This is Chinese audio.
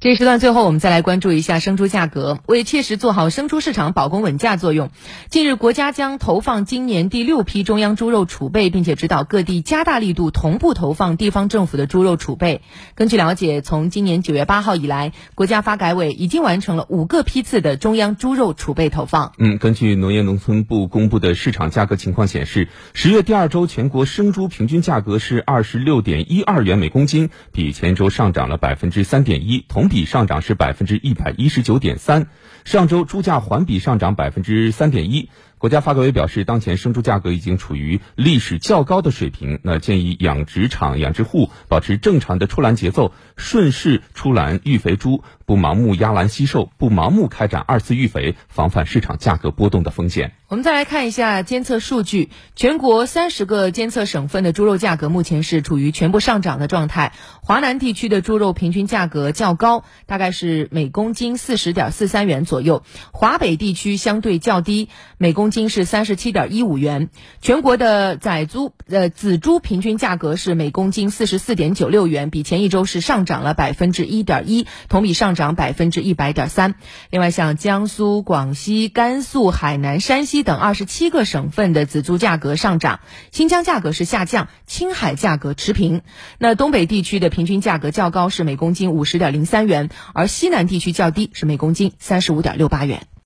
这时段最后，我们再来关注一下生猪价格。为切实做好生猪市场保供稳价作用，近日国家将投放今年第六批中央猪肉储备，并且指导各地加大力度同步投放地方政府的猪肉储备。根据了解，从今年九月八号以来，国家发改委已经完成了五个批次的中央猪肉储备投放。嗯，根据农业农村部公布的市场价格情况显示，十月第二周全国生猪平均价格是二十六点一二元每公斤，比前周上涨了百分之三点一，同比上涨是百分之一百一十九点三。上周猪价环比上涨百分之三点一。国家发改委表示，当前生猪价格已经处于历史较高的水平，那建议养殖场、养殖户保持正常的出栏节奏，顺势出栏育肥猪，不盲目压栏惜售，不盲目开展二次育肥，防范市场价格波动的风险。我们再来看一下监测数据，全国三十个监测省份的猪肉价格目前是处于全部上涨的状态。华南地区的猪肉平均价格较高，大概是每公斤四十点四三元左右；华北地区相对较低，每公斤是三十七点一五元。全国的仔猪呃仔猪平均价格是每公斤四十四点九六元，比前一周是上涨了百分之一点一，同比上涨百分之一百点三。另外，像江苏、广西、甘肃、海南、山西。等二十七个省份的仔猪价格上涨，新疆价格是下降，青海价格持平。那东北地区的平均价格较高，是每公斤五十点零三元，而西南地区较低，是每公斤三十五点六八元。